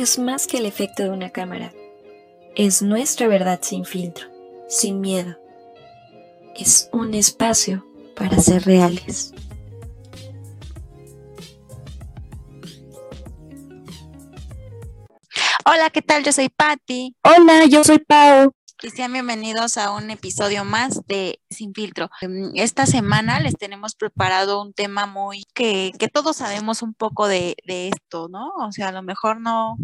es más que el efecto de una cámara. Es nuestra verdad sin filtro, sin miedo. Es un espacio para ser reales. Hola, ¿qué tal? Yo soy Patti. Hola, yo soy Pau. Y sean bienvenidos a un episodio más de Sin Filtro. Em, esta semana les tenemos preparado un tema muy que, que todos sabemos un poco de, de, esto, ¿no? O sea, a lo mejor no,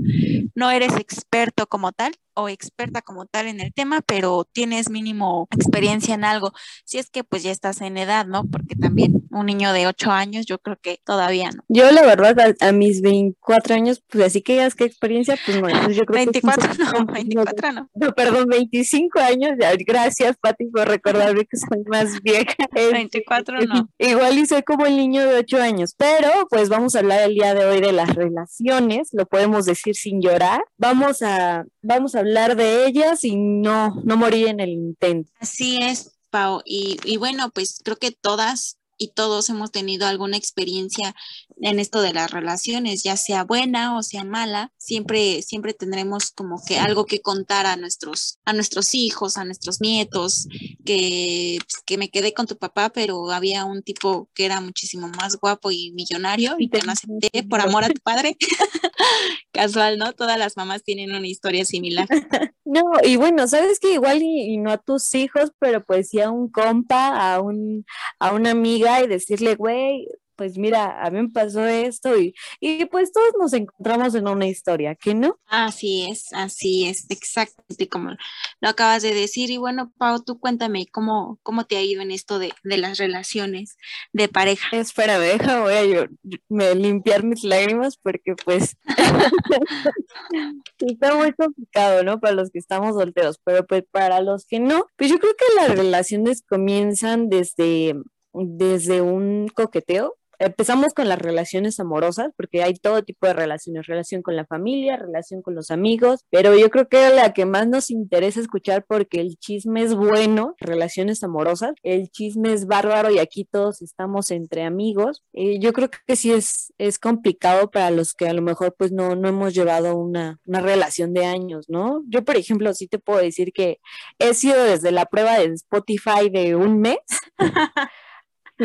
no eres experto como tal, o experta como tal en el tema, pero tienes mínimo experiencia en algo. Si es que pues ya estás en edad, ¿no? Porque también un niño de 8 años, yo creo que todavía no. Yo la verdad a, mis 24 años, pues así que ya es que experiencia, pues no. yo creo 24 que no, 24 no. No, perdón, 25 años. Ya, gracias, Pati, por recordarme que soy más vieja. 24 no. Igual y soy como el niño de 8 años, pero pues vamos a hablar el día de hoy de las relaciones, lo podemos decir sin llorar. Vamos a, vamos a hablar de ellas y no, no morir en el intento. Así es, Pau. Y, y bueno, pues creo que todas y todos hemos tenido alguna experiencia en esto de las relaciones, ya sea buena o sea mala, siempre, siempre tendremos como que algo que contar a nuestros, a nuestros hijos, a nuestros nietos, que, pues, que me quedé con tu papá, pero había un tipo que era muchísimo más guapo y millonario y que no acepté por amor a tu padre. Casual, ¿no? Todas las mamás tienen una historia similar. No, y bueno, sabes que igual y, no a tus hijos, pero pues sí a un compa, a un, a una amiga y decirle, güey, pues mira, a mí me pasó esto y, y pues todos nos encontramos en una historia, ¿qué no? Así es, así es, exactamente como lo acabas de decir. Y bueno, Pau, tú cuéntame cómo, cómo te ha ido en esto de, de las relaciones de pareja. Espera, deja, voy a yo, me, limpiar mis lágrimas porque pues está muy complicado, ¿no? Para los que estamos solteros, pero pues para los que no, pues yo creo que las relaciones comienzan desde desde un coqueteo, empezamos con las relaciones amorosas, porque hay todo tipo de relaciones, relación con la familia, relación con los amigos, pero yo creo que la que más nos interesa escuchar porque el chisme es bueno, relaciones amorosas, el chisme es bárbaro y aquí todos estamos entre amigos. Eh, yo creo que sí es, es complicado para los que a lo mejor pues no, no hemos llevado una, una relación de años, ¿no? Yo, por ejemplo, sí te puedo decir que he sido desde la prueba de Spotify de un mes.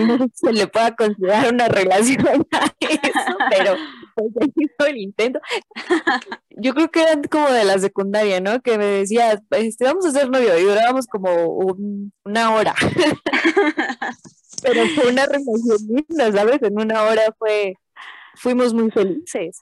no se le pueda considerar una relación a eso, pero pues hizo el intento. Yo creo que eran como de la secundaria, ¿no? Que me decía, este, vamos a ser novio y durábamos como una hora. pero fue una relación linda, ¿sabes? En una hora fue, fuimos muy felices.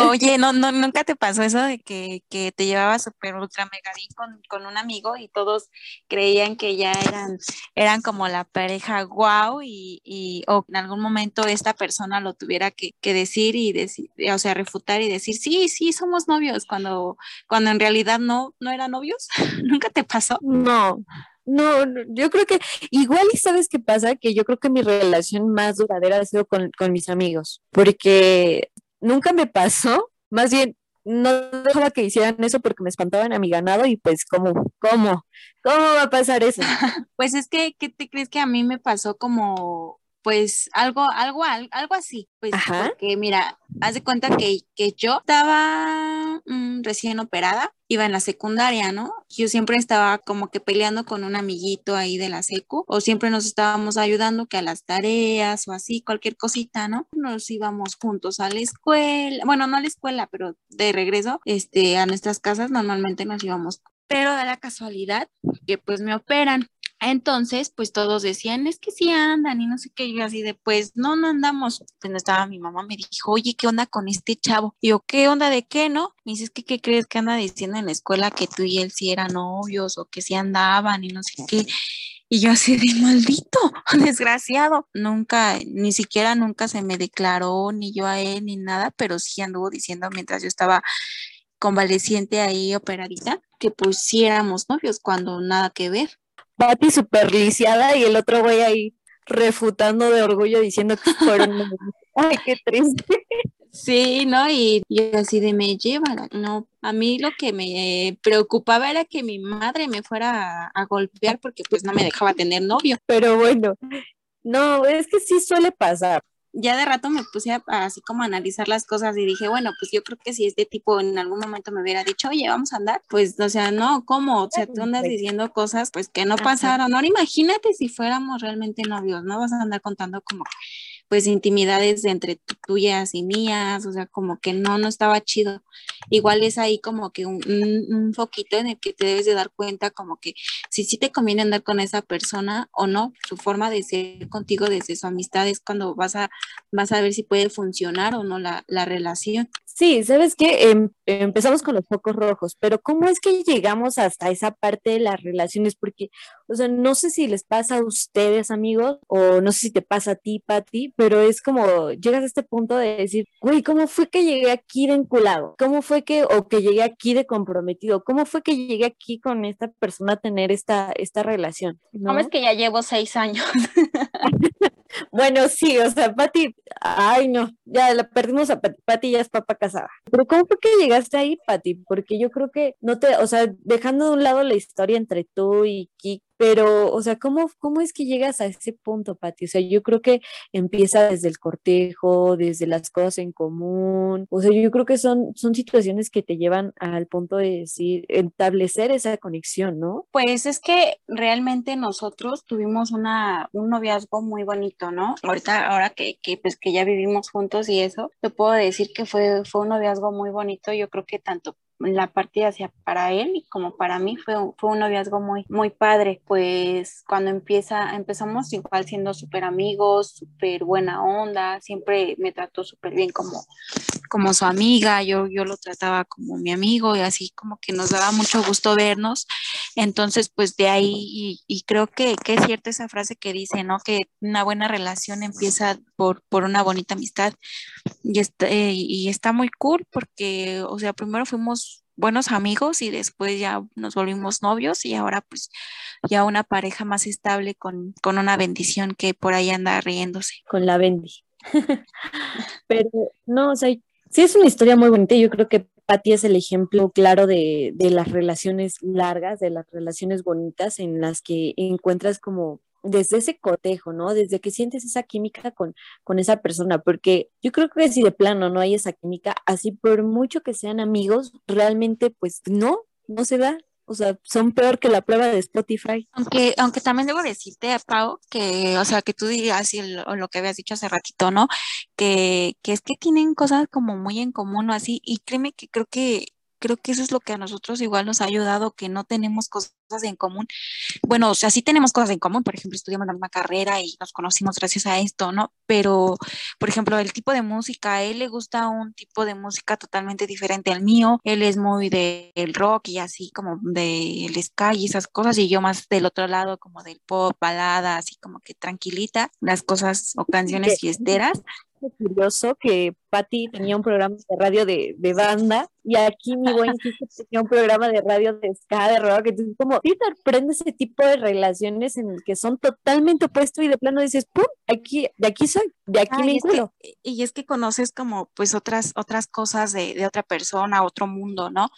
Oye, no, no, nunca te pasó eso de que, que te llevaba súper ultra megadín con, con un amigo y todos creían que ya eran, eran como la pareja guau y, y o en algún momento esta persona lo tuviera que, decir y decir, o sea, refutar y decir, sí, sí, somos novios, cuando, cuando en realidad no, no eran novios. ¿Nunca te pasó? No, no, yo creo que igual y sabes qué pasa, que yo creo que mi relación más duradera ha sido con, con mis amigos, porque nunca me pasó, más bien no dejaba que hicieran eso porque me espantaban a mi ganado y pues cómo, cómo, cómo va a pasar eso. pues es que, ¿qué te crees que a mí me pasó como pues algo, algo, algo así, pues porque mira, haz de cuenta que, que yo estaba mm, recién operada, iba en la secundaria, ¿no? Yo siempre estaba como que peleando con un amiguito ahí de la secu, o siempre nos estábamos ayudando que a las tareas o así, cualquier cosita, ¿no? Nos íbamos juntos a la escuela, bueno, no a la escuela, pero de regreso, este, a nuestras casas normalmente nos íbamos pero da la casualidad que pues me operan entonces, pues todos decían, es que sí andan y no sé qué, yo así de, pues no, no andamos. Pues no estaba mi mamá, me dijo, oye, ¿qué onda con este chavo? Y yo, ¿qué onda de qué, no? Me dices, que ¿qué crees que anda diciendo en la escuela que tú y él sí eran novios o que sí andaban y no sé qué? Y yo así de maldito, desgraciado. Nunca, ni siquiera nunca se me declaró ni yo a él ni nada, pero sí anduvo diciendo mientras yo estaba convaleciente ahí operadita, que pues sí éramos novios cuando nada que ver. Pati super lisiada y el otro güey ahí refutando de orgullo diciendo que fueron. Ay, qué triste. Sí, ¿no? Y yo así de me lleva, no, a mí lo que me preocupaba era que mi madre me fuera a, a, golpear porque pues no me dejaba tener novio. Pero bueno, no, es que sí suele pasar ya de rato me puse a, así como a analizar las cosas y dije, bueno, pues yo creo que si este tipo en algún momento me hubiera dicho, oye, vamos a andar, pues, o sea, no, ¿cómo? O sea, tú andas diciendo cosas pues que no pasaron. Ahora imagínate si fuéramos realmente novios, ¿no? Vas a andar contando como pues intimidades entre tuyas y mías, o sea, como que no, no estaba chido. Igual es ahí como que un, un, foquito en el que te debes de dar cuenta como que si sí te conviene andar con esa persona o no, su forma de ser contigo desde su amistad es cuando vas a, vas a ver si puede funcionar o no la, la relación. Sí, sabes que em, empezamos con los focos rojos, pero ¿cómo es que llegamos hasta esa parte de las relaciones? Porque, o sea, no sé si les pasa a ustedes, amigos, o no sé si te pasa a ti, Patti, pero es como llegas a este punto de decir, uy, ¿cómo fue que llegué aquí de enculado? ¿Cómo fue que, o que llegué aquí de comprometido? ¿Cómo fue que llegué aquí con esta persona a tener esta, esta relación? ¿Cómo es que ya llevo seis años? bueno, sí, o sea, Pati, ay no, ya la perdimos a Pati, Pati ya es papá casada. Pero ¿cómo fue que llegaste ahí, Pati? Porque yo creo que no te, o sea, dejando de un lado la historia entre tú y Kik, pero, o sea, ¿cómo, ¿cómo es que llegas a ese punto, Pati? O sea, yo creo que empieza desde el cortejo, desde las cosas en común. O sea, yo creo que son, son situaciones que te llevan al punto de decir, establecer esa conexión, ¿no? Pues es que realmente nosotros tuvimos una, un noviazgo muy bonito, ¿no? Ahorita, ahora que, que, pues, que ya vivimos juntos y eso, te puedo decir que fue, fue un noviazgo muy bonito. Yo creo que tanto la partida hacia para él y como para mí fue, fue un noviazgo muy, muy padre, pues cuando empieza, empezamos igual siendo súper amigos, súper buena onda, siempre me trató súper bien como, como su amiga, yo, yo lo trataba como mi amigo y así como que nos daba mucho gusto vernos, entonces pues de ahí, y, creo que, que, es cierta esa frase que dice, ¿no? Que una buena relación empieza por, por una bonita amistad y está, eh, y está muy cool porque, o sea, primero fuimos buenos amigos y después ya nos volvimos novios y ahora pues ya una pareja más estable con, con una bendición que por ahí anda riéndose. Con la bendi. Pero no, o sea, sí es una historia muy bonita. Yo creo que Patti es el ejemplo claro de, de las relaciones largas, de las relaciones bonitas en las que encuentras como desde ese cotejo, ¿no? Desde que sientes esa química con, con esa persona, porque yo creo que si de plano no hay esa química, así por mucho que sean amigos, realmente pues no, no se da. O sea, son peor que la prueba de Spotify. Aunque, aunque también debo decirte, Pau, que, o sea, que tú digas y lo, lo que habías dicho hace ratito, ¿no? Que, que es que tienen cosas como muy en común o así, y créeme que creo que creo que eso es lo que a nosotros igual nos ha ayudado, que no tenemos cosas en común. Bueno, o sea, sí tenemos cosas en común, por ejemplo, estudiamos la misma carrera y nos conocimos gracias a esto, ¿no? Pero, por ejemplo, el tipo de música, a él le gusta un tipo de música totalmente diferente al mío, él es muy del rock y así como del ska y esas cosas, y yo más del otro lado como del pop, balada, así como que tranquilita, las cosas o canciones fiesteras curioso que Patti tenía un programa de radio de, de banda y aquí mi buen tenía un programa de radio de ska, de rock, entonces como sí sorprende ese tipo de relaciones en el que son totalmente opuestos y de plano dices, ¡pum! Aquí, de aquí soy, de aquí me vinculo. y es que conoces como pues otras, otras cosas de, de, otra persona, otro mundo, ¿no?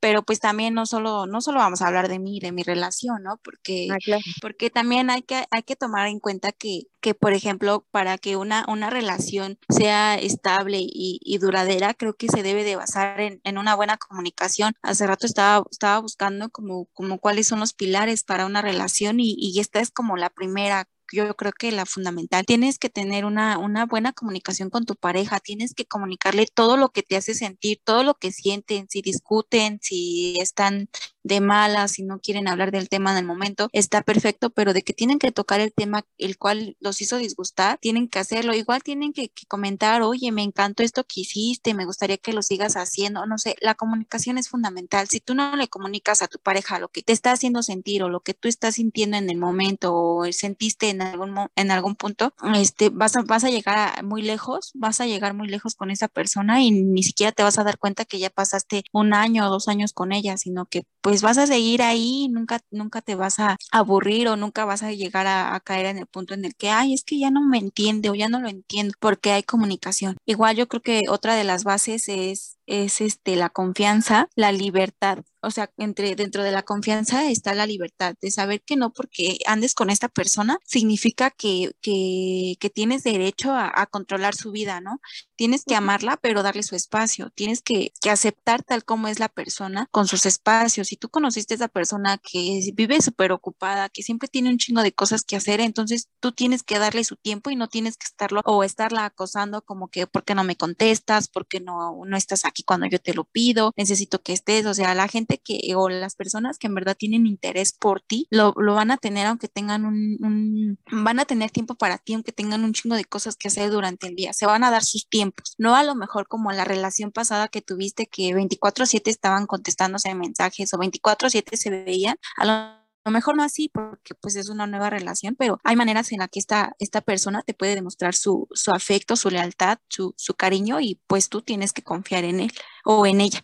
Pero pues también no solo, no solo vamos a hablar de mí, de mi relación, ¿no? Porque, ah, claro. porque también hay que, hay que tomar en cuenta que, que, por ejemplo, para que una, una relación sea estable y, duradera, creo que se debe de basar en, en, una buena comunicación. Hace rato estaba, estaba buscando como, como cuáles son los pilares para una relación y, y esta es como la primera yo creo que la fundamental, tienes que tener una, una buena comunicación con tu pareja, tienes que comunicarle todo lo que te hace sentir, todo lo que sienten, si discuten, si están de malas, si no quieren hablar del tema en el momento, está perfecto, pero de que tienen que tocar el tema el cual los hizo disgustar, tienen que hacerlo. Igual tienen que, que comentar, oye, me encantó esto que hiciste, me gustaría que lo sigas haciendo, no sé, la comunicación es fundamental. Si tú no le comunicas a tu pareja lo que te está haciendo sentir o lo que tú estás sintiendo en el momento o sentiste en algún, en algún punto, este, vas, a, vas a llegar muy lejos, vas a llegar muy lejos con esa persona y ni siquiera te vas a dar cuenta que ya pasaste un año o dos años con ella, sino que pues vas a seguir ahí, nunca, nunca te vas a aburrir o nunca vas a llegar a, a caer en el punto en el que, ay, es que ya no me entiende o ya no lo entiendo porque hay comunicación. Igual yo creo que otra de las bases es es este la confianza, la libertad. O sea, entre dentro de la confianza está la libertad de saber que no porque andes con esta persona significa que, que, que tienes derecho a, a, controlar su vida, ¿no? Tienes que amarla, pero darle su espacio. Tienes que, que, aceptar tal como es la persona con sus espacios. Si tú conociste a esa persona que vive súper ocupada, que siempre tiene un chingo de cosas que hacer, entonces tú tienes que darle su tiempo y no tienes que estarlo o estarla acosando como que, ¿por qué no me contestas? ¿Por qué no, no estás aquí cuando yo te lo pido? Necesito que estés. O sea, la gente que, o las personas que en verdad tienen interés por ti, lo, lo van a tener aunque tengan un, un, van a tener tiempo para ti, aunque tengan un chingo de cosas que hacer durante el día. Se van a dar sus tiempos. No a lo mejor como la relación pasada que tuviste que 24/7 estaban contestándose mensajes o 24/7 se veían. A lo lo mejor no así porque pues es una nueva relación, pero hay maneras en las que esta, esta persona te puede demostrar su, su afecto, su lealtad, su, su, cariño y pues tú tienes que confiar en él o en ella.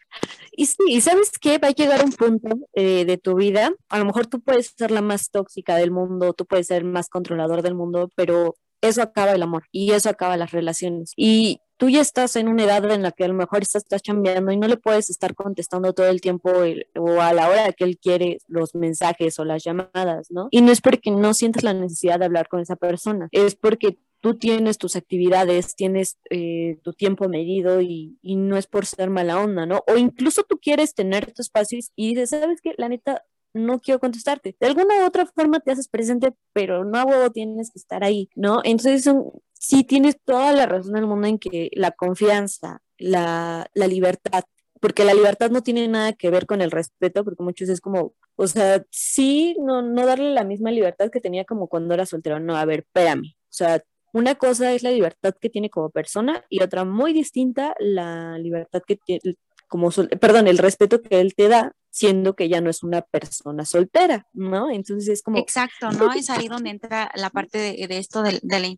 Y sí, y sabes qué, va a llegar un punto eh, de tu vida, a lo mejor tú puedes ser la más tóxica del mundo, tú puedes ser el más controlador del mundo, pero eso acaba el amor y eso acaba las relaciones. Y tú ya estás en una edad en la que a lo mejor estás, chambeando y no le puedes estar contestando todo el tiempo o a la hora que él quiere los mensajes o las llamadas, ¿no? Y no es porque no sientes la necesidad de hablar con esa persona, es porque tú tienes tus actividades, tienes eh, tu tiempo medido y, y, no es por ser mala onda, ¿no? O incluso tú quieres tener tu espacio y dices, ¿sabes qué? La neta, no quiero contestarte. De alguna u otra forma te haces presente, pero no a tienes que estar ahí, ¿no? Entonces son, sí tienes toda la razón del mundo en que la confianza, la, la libertad, porque la libertad no tiene nada que ver con el respeto, porque muchos es como, o sea, sí, no, no darle la misma libertad que tenía como cuando era soltero, no, a ver, espérame, o sea, una cosa es la libertad que tiene como persona y otra muy distinta, la libertad que tiene, como, perdón, el respeto que él te da siendo que ya no es una persona soltera, ¿no? Entonces es como... Exacto, ¿no? Es ahí donde entra la parte de, de esto de, de, la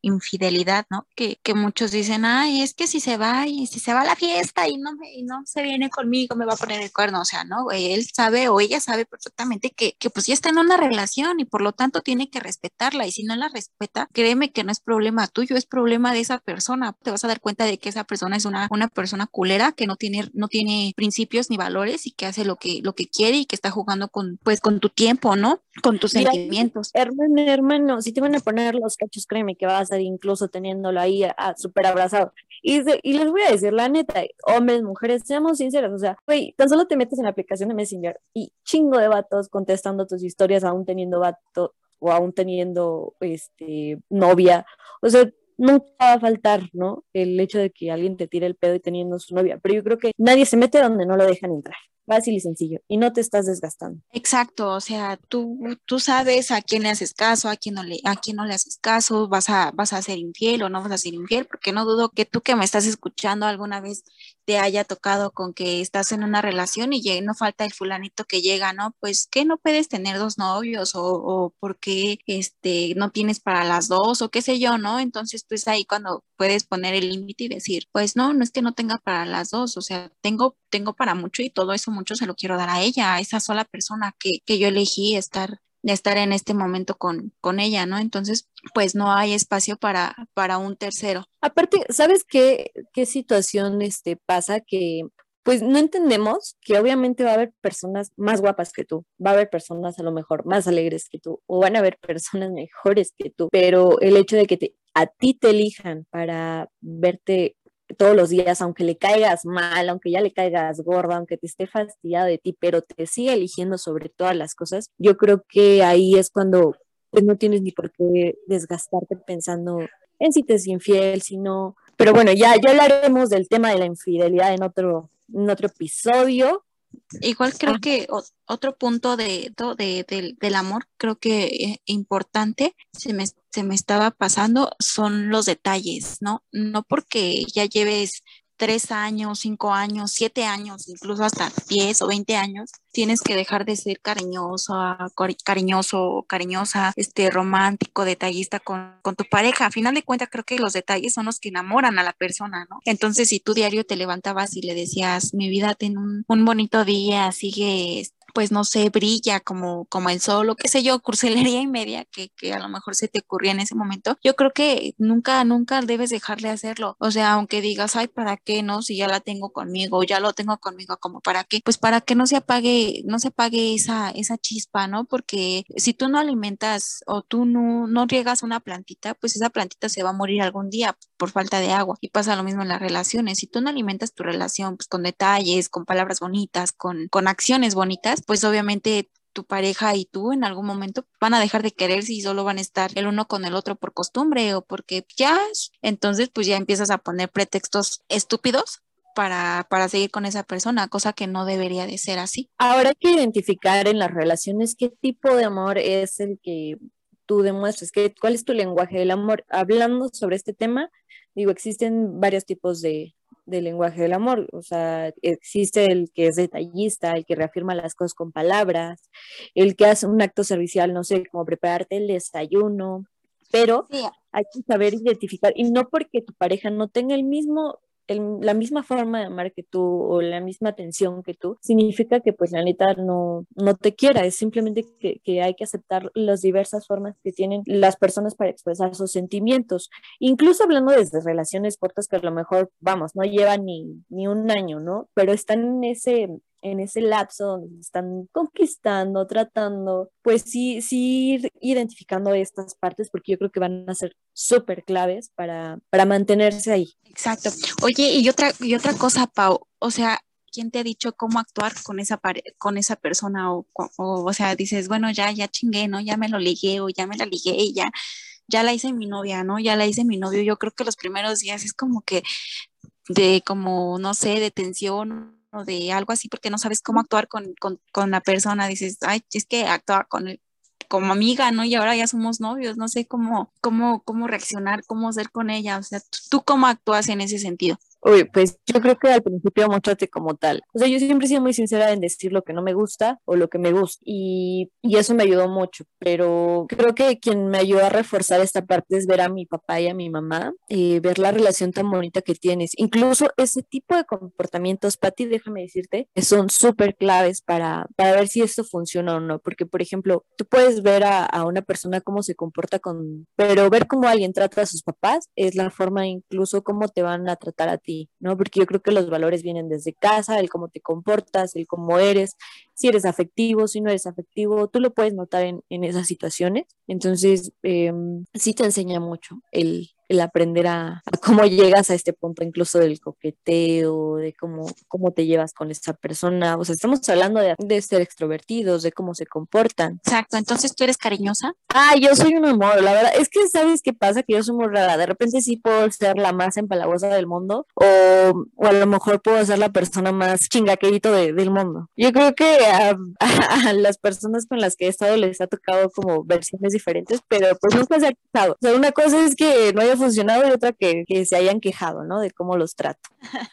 infidelidad, ¿no? Que, que, muchos dicen, ay, es que si se va y si se va a la fiesta y no, me, y no se viene conmigo, me va a poner el cuerno, o sea, ¿no? Él sabe o ella sabe perfectamente que, que pues ya está en una relación y por lo tanto tiene que respetarla y si no la respeta, créeme que no es problema tuyo, es problema de esa persona. Te vas a dar cuenta de que esa persona es una, una persona culera que no tiene, no tiene principios ni valores y que hace lo que que, lo que quiere y que está jugando con, pues, con tu tiempo, ¿no? Con tus Mira, sentimientos. Hermano, hermano, si te van a poner los cachos, créeme que va a ser incluso teniéndolo ahí súper abrazado. Y, y, les voy a decir, la neta, hombres, mujeres, seamos sinceros, o sea, güey, tan solo te metes en la aplicación de Messenger y chingo de vatos contestando tus historias aún teniendo vato o aún teniendo este novia. O sea, nunca va a faltar, ¿no? El hecho de que alguien te tire el pedo y teniendo su novia, pero yo creo que nadie se mete donde no lo dejan entrar fácil y sencillo y no te estás desgastando. Exacto, o sea, tú, tú sabes a quién le haces caso, a quién no le, a quién no le haces caso, vas a, vas a ser infiel o no vas a ser infiel, porque no dudo que tú que me estás escuchando alguna vez te haya tocado con que estás en una relación y no falta el fulanito que llega, ¿no? Pues que no puedes tener dos novios o, o porque este, no tienes para las dos o qué sé yo, ¿no? Entonces, pues ahí cuando puedes poner el límite y decir, pues no, no es que no tenga para las dos, o sea, tengo, tengo para mucho y todo eso mucho se lo quiero dar a ella, a esa sola persona que, que yo elegí estar de estar en este momento con, con ella, ¿no? Entonces, pues no hay espacio para, para un tercero. Aparte, ¿sabes qué, qué situación este, pasa? Que pues no entendemos que obviamente va a haber personas más guapas que tú, va a haber personas a lo mejor más alegres que tú, o van a haber personas mejores que tú, pero el hecho de que te, a ti te elijan para verte todos los días, aunque le caigas mal, aunque ya le caigas gorda, aunque te esté fastidiado de ti, pero te sigue eligiendo sobre todas las cosas, yo creo que ahí es cuando pues no tienes ni por qué desgastarte pensando en si te es infiel, si no. Pero bueno, ya, ya hablaremos del tema de la infidelidad en otro, en otro episodio. Igual creo que otro punto de, de, de, del amor, creo que eh, importante, se me, se me estaba pasando, son los detalles, ¿no? No porque ya lleves tres años, cinco años, siete años, incluso hasta diez o veinte años, tienes que dejar de ser cariñoso, cariñoso, cariñosa, este, romántico, detallista con, con tu pareja. A final de cuentas, creo que los detalles son los que enamoran a la persona, ¿no? Entonces, si tu diario te levantabas y le decías, mi vida, ten un, un bonito día, sigue pues no sé, brilla como, como el sol o qué sé yo, cursilería y media que, que a lo mejor se te ocurría en ese momento, yo creo que nunca, nunca debes dejarle hacerlo. O sea, aunque digas, ay, ¿para qué no? Si ya la tengo conmigo, ya lo tengo conmigo, como para qué, pues para que no se apague, no se apague esa, esa chispa, ¿no? Porque si tú no alimentas o tú no, no riegas una plantita, pues esa plantita se va a morir algún día por falta de agua. Y pasa lo mismo en las relaciones. Si tú no alimentas tu relación pues, con detalles, con palabras bonitas, con, con acciones bonitas, pues obviamente tu pareja y tú en algún momento van a dejar de quererse y solo van a estar el uno con el otro por costumbre o porque ya, entonces pues ya empiezas a poner pretextos estúpidos para, para seguir con esa persona, cosa que no debería de ser así. Ahora hay que identificar en las relaciones qué tipo de amor es el que tú demuestras, qué, cuál es tu lenguaje del amor. Hablando sobre este tema, digo, existen varios tipos de, de lenguaje del amor. O sea, existe el que es detallista, el que reafirma las cosas con palabras, el que hace un acto servicial, no sé, como prepararte el desayuno, pero hay que saber identificar, y no porque tu pareja no tenga el mismo la misma forma de amar que tú o la misma atención que tú, significa que pues la neta no, no te quiera, es simplemente que, que, hay que aceptar las diversas formas que tienen las personas para expresar sus sentimientos, incluso hablando desde relaciones cortas que a lo mejor, vamos, no llevan ni, ni un año, ¿no? Pero están en ese en ese lapso donde están conquistando, tratando, pues sí, sí ir identificando estas partes porque yo creo que van a ser súper claves para, para mantenerse ahí. Exacto. Oye, y otra, y otra cosa, Pau, o sea, ¿quién te ha dicho cómo actuar con esa, con esa persona? O, o, o, sea, dices, bueno, ya, ya chingué, ¿no? Ya me lo ligué o ya me la ligué y ya, ya la hice mi novia, ¿no? Ya la hice mi novio. Yo creo que los primeros días es como que de como, no sé, de tensión o de algo así porque no sabes cómo actuar con, con, con la persona. Dices, ay, es que actúa con el, como amiga, ¿no? Y ahora ya somos novios, no sé cómo, cómo, cómo reaccionar, cómo ser con ella. O sea, ¿tú cómo actúas en ese sentido? Uy, pues yo creo que al principio muéstrate como tal. O sea, yo siempre he sido muy sincera en decir lo que no me gusta o lo que me gusta. Y, y, eso me ayudó mucho. Pero creo que quien me ayudó a reforzar esta parte es ver a mi papá y a mi mamá, y ver la relación tan bonita que tienes. Incluso ese tipo de comportamientos, Pati, déjame decirte, que son súper claves para, para ver si esto funciona o no. Porque, por ejemplo, tú puedes ver a, a una persona cómo se comporta con... Pero ver cómo alguien trata a sus papás es la forma incluso cómo te van a tratar a ti ¿no? Porque yo creo que los valores vienen desde casa, el cómo te comportas, el cómo eres, si eres afectivo, si no eres afectivo, tú lo puedes notar en, en esas situaciones. Entonces, em, sí te enseña mucho el, el aprender a, cómo llegas a este punto incluso del coqueteo, de cómo, cómo te llevas con esa persona. O sea, estamos hablando de, de, ser extrovertidos, de cómo se comportan. Exacto, entonces tú eres cariñosa. Ah, yo soy un amor, la verdad. Es que, ¿sabes qué pasa? Que yo soy muy rara. De repente sí puedo ser la más empalagosa del mundo o, o a lo mejor puedo ser la persona más chingaquerito de, del mundo. Yo creo que a, a, las personas con las que he estado les ha tocado como versiones diferentes, pero pues nunca se ha quejado. O sea, una cosa es que no haya funcionado y otra que, que se hayan quejado, ¿no? De cómo los trato.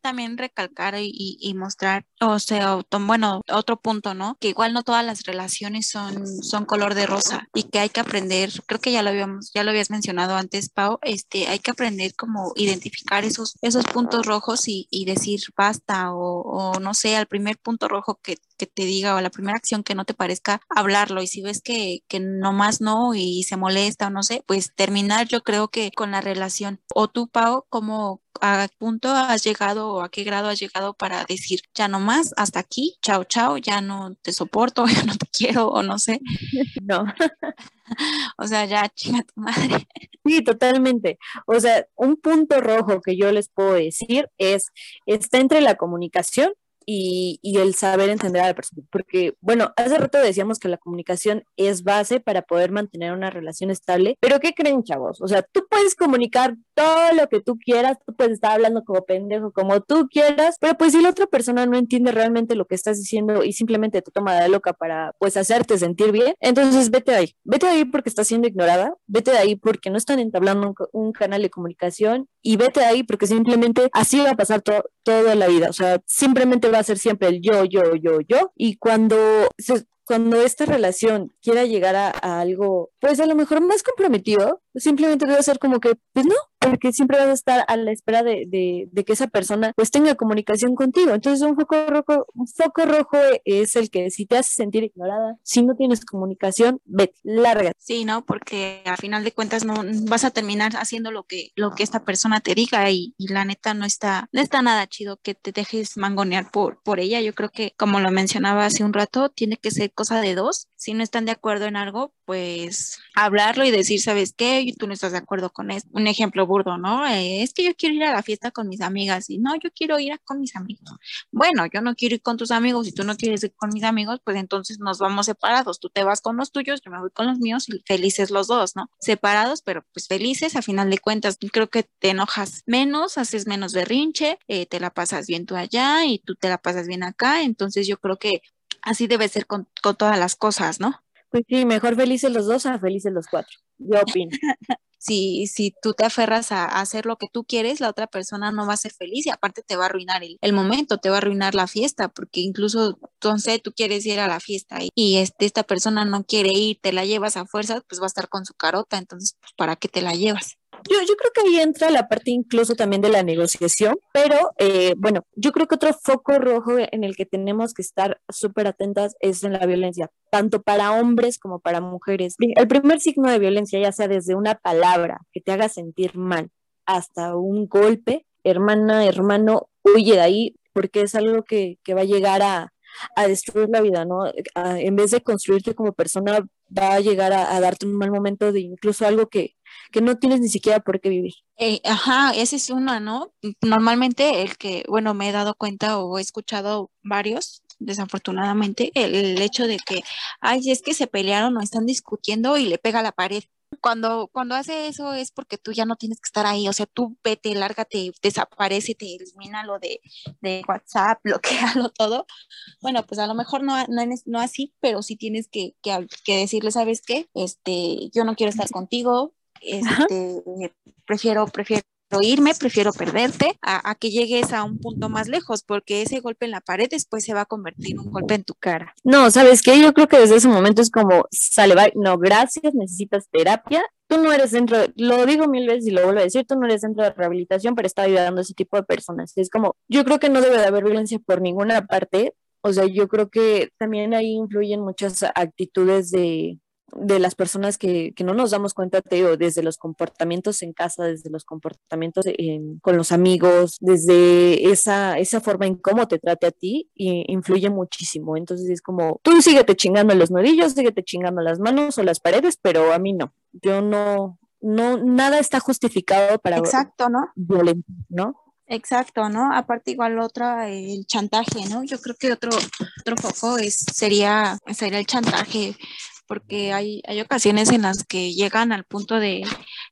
También recalcar y, y, mostrar, o sea, bueno, otro punto, ¿no? Que igual no todas las relaciones son, son color de rosa y que hay que aprender, creo que ya lo habíamos, ya lo habías mencionado antes, Pau, este, hay que aprender como identificar esos, esos puntos rojos y, y decir basta o, o, no sé, al primer punto rojo que, que, te diga o la primera acción que no te parezca hablarlo y si ves que, que nomás no y se molesta o no sé, pues terminar yo creo que con la relación. O tú, Pau, como a punto has llegado o a qué grado has llegado para decir, ya no más, hasta aquí, chao, chao, ya no te soporto, ya no te quiero o no sé. No. o sea, ya chinga tu madre. Sí, totalmente. O sea, un punto rojo que yo les puedo decir es, está entre la comunicación y, el saber entender a la persona. Porque, bueno, hace rato decíamos que la comunicación es base para poder mantener una relación estable, pero ¿qué creen, chavos? O sea, tú puedes comunicar todo lo que tú quieras, tú puedes estar hablando como pendejo, como tú quieras, pero pues si la otra persona no entiende realmente lo que estás diciendo y simplemente te toma de loca para, pues, hacerte sentir bien, entonces vete ahí. Vete ahí porque estás siendo ignorada, vete de ahí porque no están entablando un, un canal de comunicación y vete de ahí porque simplemente así va a pasar to toda la vida. O sea, simplemente va a ser siempre el yo, yo, yo, yo. Y cuando se, cuando esta relación quiera llegar a, a, algo, pues a lo mejor más comprometido, simplemente debe ser como que, pues no, porque siempre vas a estar a la espera de, de, que esa persona pues tenga comunicación contigo. Entonces un foco rojo, un foco rojo es el que si te hace sentir ignorada, si no tienes comunicación, vete, larga. Sí, ¿no? Porque a final de cuentas no vas a terminar haciendo lo que, lo que esta persona te diga y, la neta no está, no está nada chido que te dejes mangonear por, por ella. Yo creo que, como lo mencionaba hace un rato, tiene que ser cosa de dos. Si no están de acuerdo en algo, pues hablarlo y decir, ¿sabes qué? Y tú no estás de acuerdo con esto. Un ejemplo burdo, ¿no? Eh, es que yo quiero ir a la fiesta con mis amigas y no, yo quiero ir con mis amigos. Bueno, yo no quiero ir con tus amigos y tú no quieres ir con mis amigos, pues entonces nos vamos separados. Tú te vas con los tuyos, yo me voy con los míos y felices los dos, ¿no? Separados, pero pues felices a final de cuentas. Creo que te enojas menos, haces menos berrinche, eh, te la pasas bien tú allá y tú te la pasas bien acá. Entonces yo creo que así debe ser con, con todas las cosas, ¿no? Pues sí, mejor felices los dos a felices los cuatro. Yo opino. si, si tú te aferras a, hacer lo que tú quieres, la otra persona no va a ser feliz y aparte te va a arruinar el, momento, te va a arruinar la fiesta, porque incluso, entonces tú quieres ir a la fiesta y, este, esta persona no quiere ir, te la llevas a fuerza, pues va a estar con su carota, entonces, pues, ¿para qué te la llevas? Yo, yo creo que ahí entra la parte incluso también de la negociación, pero eh, bueno, yo creo que otro foco rojo en el que tenemos que estar súper atentas es en la violencia, tanto para hombres como para mujeres. El primer signo de violencia, ya sea desde una palabra que te haga sentir mal hasta un golpe, hermana, hermano, huye de ahí porque es algo que, que va a llegar a, a destruir la vida, ¿no? en vez de construirte como persona, va a llegar a, darte un mal momento de incluso algo que, que no tienes ni siquiera por qué vivir. Eh, ajá, esa es una, ¿no? Normalmente el que, bueno, me he dado cuenta o he escuchado varios, desafortunadamente, el, el hecho de que, ay, es que se pelearon o están discutiendo y le pega a la pared cuando, cuando hace eso es porque tú ya no tienes que estar ahí, o sea, tú vete, lárgate, desaparece, te elimina lo de, de WhatsApp, bloquealo todo. Bueno, pues a lo mejor no, no, no así, pero sí tienes que, que, que, decirle, ¿sabes qué? Este, yo no quiero estar contigo, este, prefiero, prefiero irme, prefiero perderte a, que llegues a un punto más lejos, porque ese golpe en la pared después se va a convertir en un golpe en tu cara. No, ¿sabes qué? Yo creo que desde ese momento es como, sale, bye, no, gracias, necesitas terapia. Tú no eres dentro, lo digo mil veces y lo vuelvo a decir, tú no eres dentro de rehabilitación, pero está ayudando a ese tipo de personas. Es como, yo creo que no debe de haber violencia por ninguna parte. O sea, yo creo que también ahí influyen muchas actitudes de, de las personas que, que, no nos damos cuenta, te desde los comportamientos en casa, desde los comportamientos con los amigos, desde esa, esa forma en cómo te trate a ti, y influye muchísimo. Entonces es como, tú síguete chingando los nudillos, síguete chingando las manos o las paredes, pero a mí no. Yo no, no, nada está justificado para Exacto, ¿no? violentar, ¿no? Exacto, ¿no? Aparte igual otra, el chantaje, ¿no? Yo creo que otro, otro foco es, sería, sería el chantaje porque hay, hay ocasiones en las que llegan al punto de,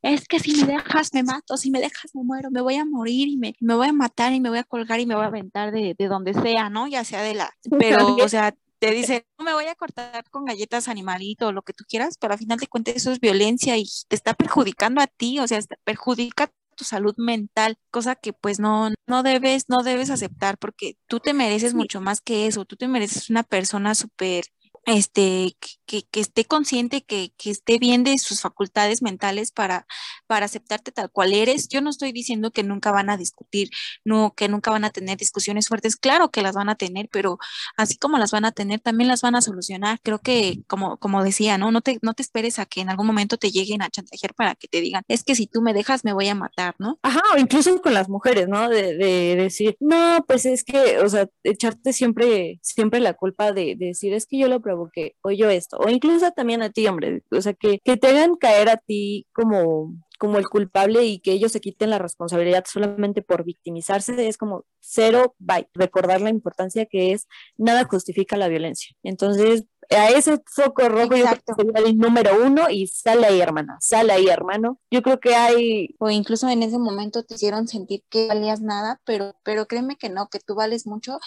es que si me dejas me mato, si me dejas me muero, me voy a morir y me, me voy a matar y me voy a colgar y me voy a aventar de, de donde sea, ¿no? Ya sea de la, pero, o sea, te dicen, no me voy a cortar con galletas animalito o lo que tú quieras, pero al final de cuentas eso es violencia y te está perjudicando a ti, o sea, perjudica tu salud mental, cosa que pues no, no debes, no debes aceptar porque tú te mereces mucho más que eso, tú te mereces una persona súper este, que, que, esté consciente, que, que, esté bien de sus facultades mentales para, para aceptarte tal cual eres. Yo no estoy diciendo que nunca van a discutir, no, que nunca van a tener discusiones fuertes. Claro que las van a tener, pero así como las van a tener, también las van a solucionar. Creo que, como, como decía, ¿no? No te, no te esperes a que en algún momento te lleguen a chantajear para que te digan, es que si tú me dejas, me voy a matar, ¿no? Ajá, o incluso con las mujeres, ¿no? De, de decir, no, pues es que, o sea, echarte siempre, siempre la culpa de, de decir, es que yo lo que o yo esto, o incluso también a ti, hombre, o sea, que, que te hagan caer a ti como como el culpable y que ellos se quiten la responsabilidad solamente por victimizarse es como cero bye. Recordar la importancia que es nada justifica la violencia. Entonces, a ese foco rojo yo creo que sería el número uno y sale ahí, hermana, sale ahí, hermano. Yo creo que hay... O incluso en ese momento te hicieron sentir que valías nada, pero, pero créeme que no, que tú vales mucho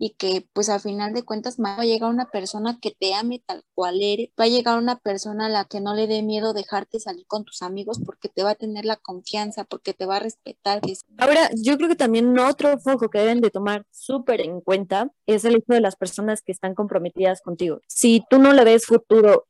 y que pues al final de cuentas va a llegar una persona que te ame tal cual eres, va a llegar una persona a la que no le dé miedo dejarte salir con tus amigos porque te va a tener la confianza, porque te va a respetar. Ahora, yo creo que también otro foco que deben de tomar súper en cuenta es el hecho de las personas que están comprometidas contigo. Si tú no le ves futuro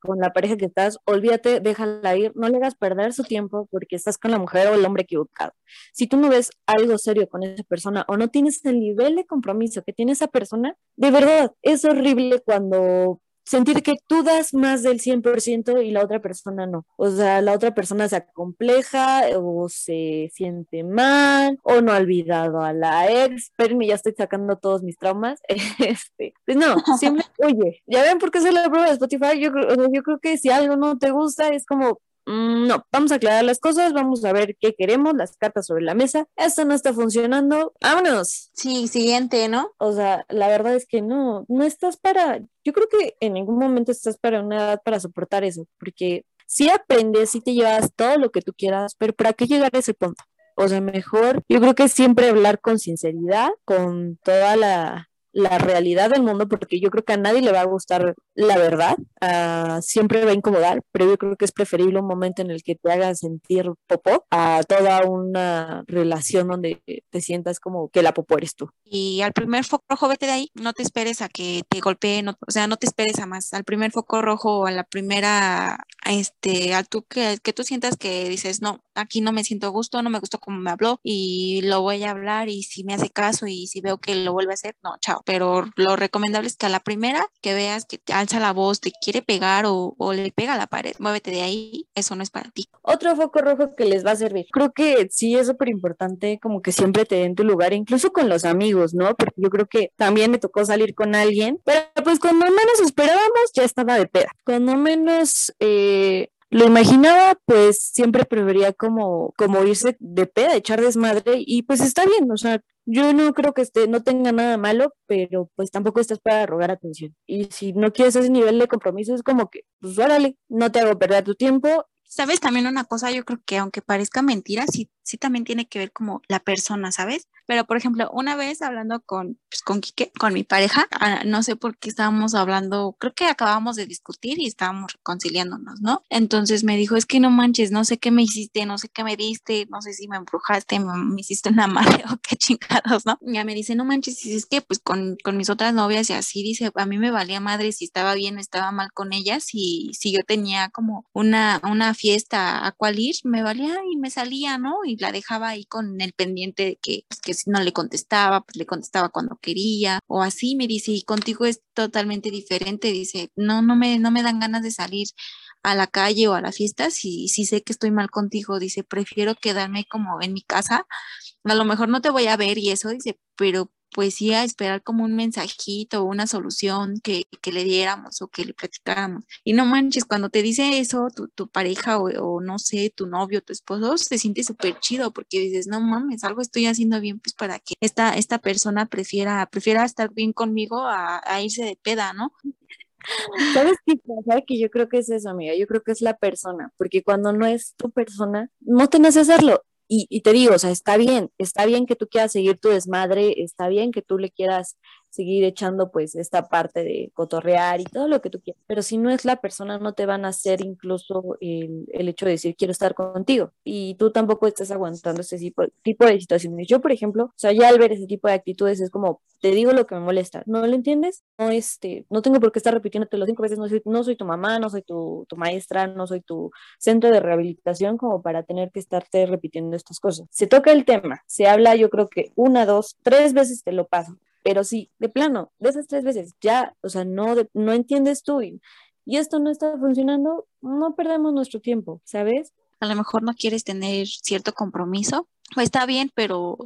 con la pareja que estás, olvídate, déjala ir, no le hagas perder su tiempo porque estás con la mujer o el hombre equivocado. Si tú no ves algo serio con esa persona o no tienes el nivel de compromiso que tiene esa persona, de verdad, es horrible cuando sentir que tú das más del 100% y la otra persona no. O sea, la otra persona se acompleja o se siente mal o no ha olvidado a la ex. Espérenme, ya estoy sacando todos mis traumas. Este, pues no, siempre, oye, ya ven por qué hacer la prueba de Spotify. Yo, yo creo que si algo no te gusta es como, no, vamos a aclarar las cosas, vamos a ver qué queremos, las cartas sobre la mesa. Esto no está funcionando, vámonos. Sí, siguiente, ¿no? O sea, la verdad es que no, no estás para, yo creo que en ningún momento estás para una edad para soportar eso, porque si aprendes, si te llevas todo lo que tú quieras, pero ¿para qué llegar a ese punto? O sea, mejor, yo creo que siempre hablar con sinceridad, con toda la, la realidad del mundo, porque yo creo que a nadie le va a gustar la verdad, uh, siempre va a incomodar, pero yo creo que es preferible un momento en el que te haga sentir popó a toda una relación donde te sientas como que la popó eres tú. Y al primer foco rojo, vete de ahí, no te esperes a que te golpeen, o sea, no te esperes a más, al primer foco rojo a la primera, este, a tú que, que tú sientas que dices, no, aquí no me siento gusto, no me gustó como me habló y lo voy a hablar y si me hace caso y si veo que lo vuelve a hacer, no, chao pero lo recomendable es que a la primera que veas que te alza la voz, te quiere pegar o, le pega a la pared, muévete de ahí, eso no es para ti. Otro foco rojo que les va a servir. Creo que sí es súper importante como que siempre te den tu lugar, incluso con los amigos, ¿no? Porque yo creo que también me tocó salir con alguien, pero pues cuando menos esperábamos ya estaba de peda. Cuando menos eh, lo imaginaba, pues siempre prefería como, como irse de peda, echar desmadre y pues está bien, o sea, yo no creo que este, no tenga nada malo, pero pues tampoco estás para rogar atención. Y si no quieres ese nivel de compromiso, es como que, pues órale, no te hago perder tu tiempo. Sabes, también una cosa, yo creo que aunque parezca mentira, sí, sí también tiene que ver como la persona, ¿sabes? Pero, por ejemplo, una vez hablando con, pues, con Quique, con mi pareja, ah, no sé por qué estábamos hablando, creo que acabamos de discutir y estábamos reconciliándonos, ¿no? Entonces me dijo, es que no manches, no sé qué me hiciste, no sé qué me diste, no sé si me embrujaste, me, hiciste una madre o qué chingados, ¿no? Y ya me dice, no manches, y es que pues con, con mis otras novias y así, dice, a mí me valía madre si estaba bien o estaba mal con ellas y si yo tenía como una, una fiesta a cual ir, me valía y me salía, ¿no? Y la dejaba ahí con el pendiente de que, pues, que si no le contestaba, pues le contestaba cuando quería, o así me dice, y contigo es totalmente diferente, dice, no, no me, no me dan ganas de salir a la calle o a la fiesta si, si sé que estoy mal contigo, dice, prefiero quedarme como en mi casa, a lo mejor no te voy a ver y eso, dice, pero pues sí a esperar como un mensajito o una solución que, le diéramos o que le platicáramos. Y no manches, cuando te dice eso tu, pareja o, no sé, tu novio, tu esposo, se siente súper chido porque dices, no mames, algo estoy haciendo bien pues para que esta, esta persona prefiera, prefiera estar bien conmigo a, irse de peda, ¿no? ¿Sabes qué pasa? Que yo creo que es eso, amiga. Yo creo que es la persona, porque cuando no es tu persona, no tenés que hacerlo. Y, te digo, o sea, está bien, está bien que tú quieras seguir tu desmadre, está bien que tú le quieras seguir echando pues esta parte de cotorrear y todo lo que tú quieras. Pero si no es la persona, no te van a hacer incluso el, el hecho de decir quiero estar contigo y tú tampoco estás aguantando ese tipo, tipo de situaciones. Yo, por ejemplo, o sea, ya al ver ese tipo de actitudes es como, te digo lo que me molesta, ¿no lo entiendes? No, este, no tengo por qué estar repitiéndote los cinco veces, no soy, no soy tu mamá, no soy tu, tu maestra, no soy tu centro de rehabilitación como para tener que estarte repitiendo estas cosas. Se toca el tema, se habla yo creo que una, dos, tres veces te lo paso pero sí, de plano, de esas tres veces, ya, o sea, no, no entiendes tú y, esto no está funcionando, no perdemos nuestro tiempo, ¿sabes? A lo mejor no quieres tener cierto compromiso, pues está bien, pero,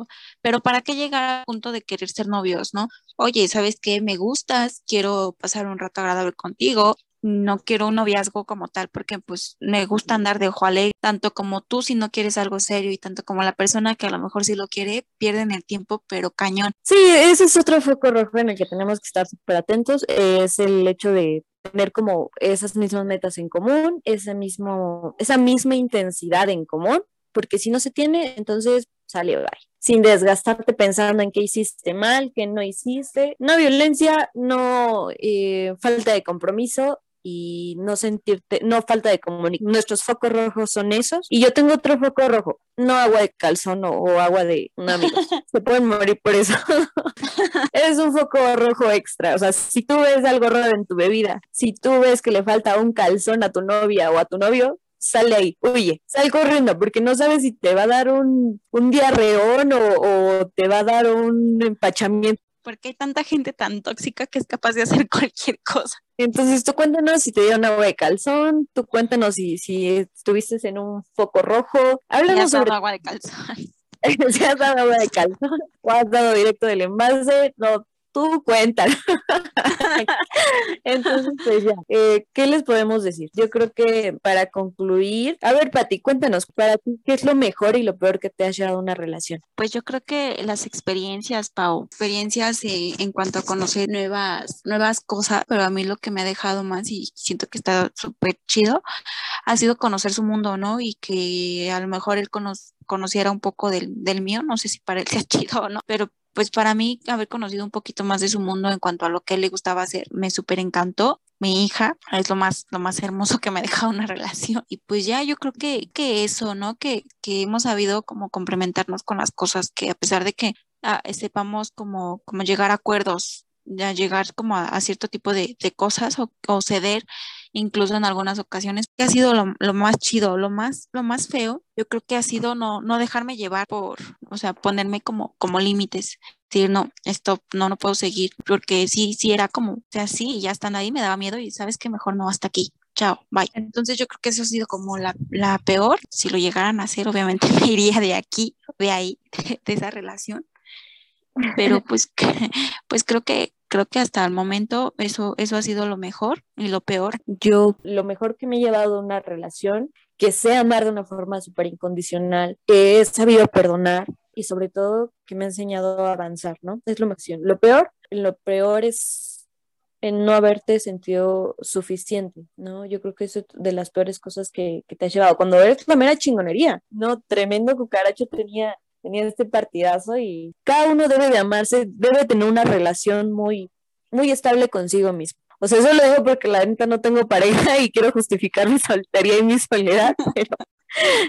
pero ¿para qué llegar al punto de querer ser novios, no? Oye, ¿sabes qué? Me gustas, quiero pasar un rato agradable contigo, no quiero un noviazgo como tal porque pues me gusta andar de ojo alegre, tanto como tú si no quieres algo serio y tanto como la persona que a lo mejor sí lo quiere, pierden el tiempo, pero cañón. Sí, ese es otro foco rojo en el que tenemos que estar súper atentos, es el hecho de tener como esas mismas metas en común, ese mismo, esa misma intensidad en común, porque si no se tiene, entonces sale bye. Sin desgastarte pensando en qué hiciste mal, qué no hiciste. No violencia, no eh, falta de compromiso, y no sentirte, no falta de comunicación. Nuestros focos rojos son esos. Y yo tengo otro foco rojo, no agua de calzón o, agua de un amigo. Se pueden morir por eso. es un foco rojo extra. O sea, si tú ves algo raro en tu bebida, si tú ves que le falta un calzón a tu novia o a tu novio, sale ahí, huye, sal corriendo, porque no sabes si te va a dar un, un diarreón o, o, te va a dar un empachamiento. Porque hay tanta gente tan tóxica que es capaz de hacer cualquier cosa. Entonces tú cuéntanos si te dieron agua de calzón, tú cuéntanos si, si estuviste en un foco rojo. Háblanos sobre agua de calzón. si has dado agua de calzón o has dado directo del envase, no, tú cuéntalo. Entonces, pues ya, eh, ¿qué les podemos decir? Yo creo que para concluir, a ver, Pati, cuéntanos, para ti, ¿qué es lo mejor y lo peor que te ha llevado una relación? Pues yo creo que las experiencias, Pau, experiencias eh, en cuanto a conocer nuevas, nuevas cosas, pero a mí lo que me ha dejado más y siento que está súper chido, ha sido conocer su mundo, ¿no? Y que a lo mejor él conociera un poco del, del mío, no sé si para él sea chido o no, pero pues para mí haber conocido un poquito más de su mundo en cuanto a lo que le gustaba hacer me súper encantó. Mi hija es lo más, lo más hermoso que me ha dejado una relación. Y pues ya yo creo que, que eso, ¿no? Que, que hemos sabido como complementarnos con las cosas que a pesar de que ah, sepamos como, como llegar a acuerdos, ya llegar como a, cierto tipo de, de cosas o, o ceder, incluso en algunas ocasiones, que ha sido lo, más chido, lo más, lo más feo, yo creo que ha sido no, no dejarme llevar por, o sea, ponerme como, como límites, decir, no, esto no, no puedo seguir, porque sí, sí era como, o sea, sí, ya están ahí, me daba miedo y sabes que mejor no, hasta aquí. Chao, bye. Entonces yo creo que eso ha sido como la, la peor. Si lo llegaran a hacer, obviamente me iría de aquí, de ahí, de, esa relación pero pues, pues creo que creo que hasta el momento eso, eso ha sido lo mejor y lo peor. Yo, lo mejor que me he llevado a una relación, que sé amar de una forma súper incondicional, que he sabido perdonar y sobre todo que me ha enseñado a avanzar, ¿no? Es lo mejor. Lo peor, lo peor es en no haberte sentido suficiente, ¿no? Yo creo que eso es de las peores cosas que, que te has llevado. Cuando eres la mera chingonería, ¿no? Tremendo cucaracho tenía tenía este partidazo y cada uno debe de amarse, debe tener una relación muy, muy estable consigo mismo. O sea, eso lo digo porque la neta no tengo pareja y quiero justificar mi soltería y mi soledad, pero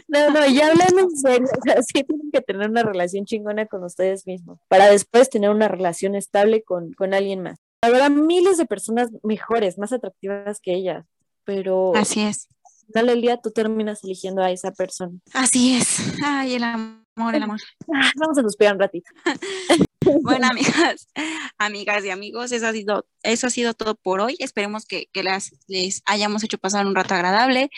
no, no, ya hablando en serio, o sea, sí tienen que tener una relación chingona con ustedes mismos para después tener una relación estable con, con alguien más. Habrá miles de personas mejores, más atractivas que ellas, pero... Así es. Al final día tú terminas eligiendo a esa persona. Así es. Ay, el amor amor, el amor. Ah, vamos a suspirar un ratito. bueno, amigas, amigas y amigos, eso ha sido, eso ha sido todo por hoy. Esperemos que, que las, les hayamos hecho pasar un rato agradable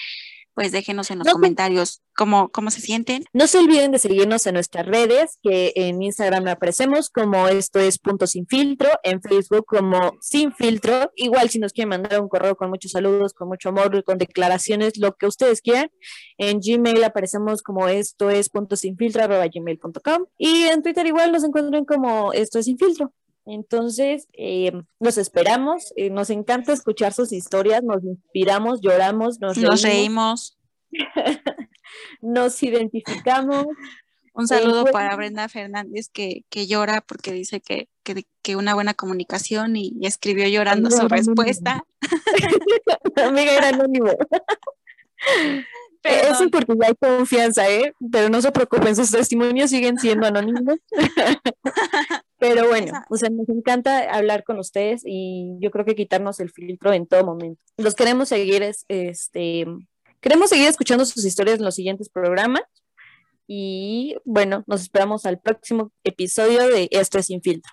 pues déjenos en los comentarios cómo, cómo se sienten. No se olviden de seguirnos en nuestras redes, que en Instagram aparecemos como esto es punto sin filtro, en Facebook como sin filtro. Igual si nos quieren mandar un correo con muchos saludos, con mucho amor, con declaraciones, lo que ustedes quieran. En Gmail aparecemos como esto es punto sin filtro arroba gmail.com y en Twitter igual nos encuentran como esto es sin filtro. Entonces, eh, los esperamos, eh, nos encanta escuchar sus historias, nos inspiramos, lloramos, nos reímos. Nos, identificamos. Un saludo eh, para Brenda Fernández que, que llora porque dice que, que, que, una buena comunicación y, escribió llorando su respuesta. Amiga, era anónimo. Eso porque ya hay confianza, ¿eh? Pero no se preocupen, sus testimonios siguen siendo anónimos. Pero bueno, o sea, nos encanta hablar con ustedes y yo creo que quitarnos el filtro en todo momento. Los queremos seguir, este, queremos seguir escuchando sus historias en los siguientes programas. Y bueno, nos esperamos al próximo episodio de Esto es Sin Filtro.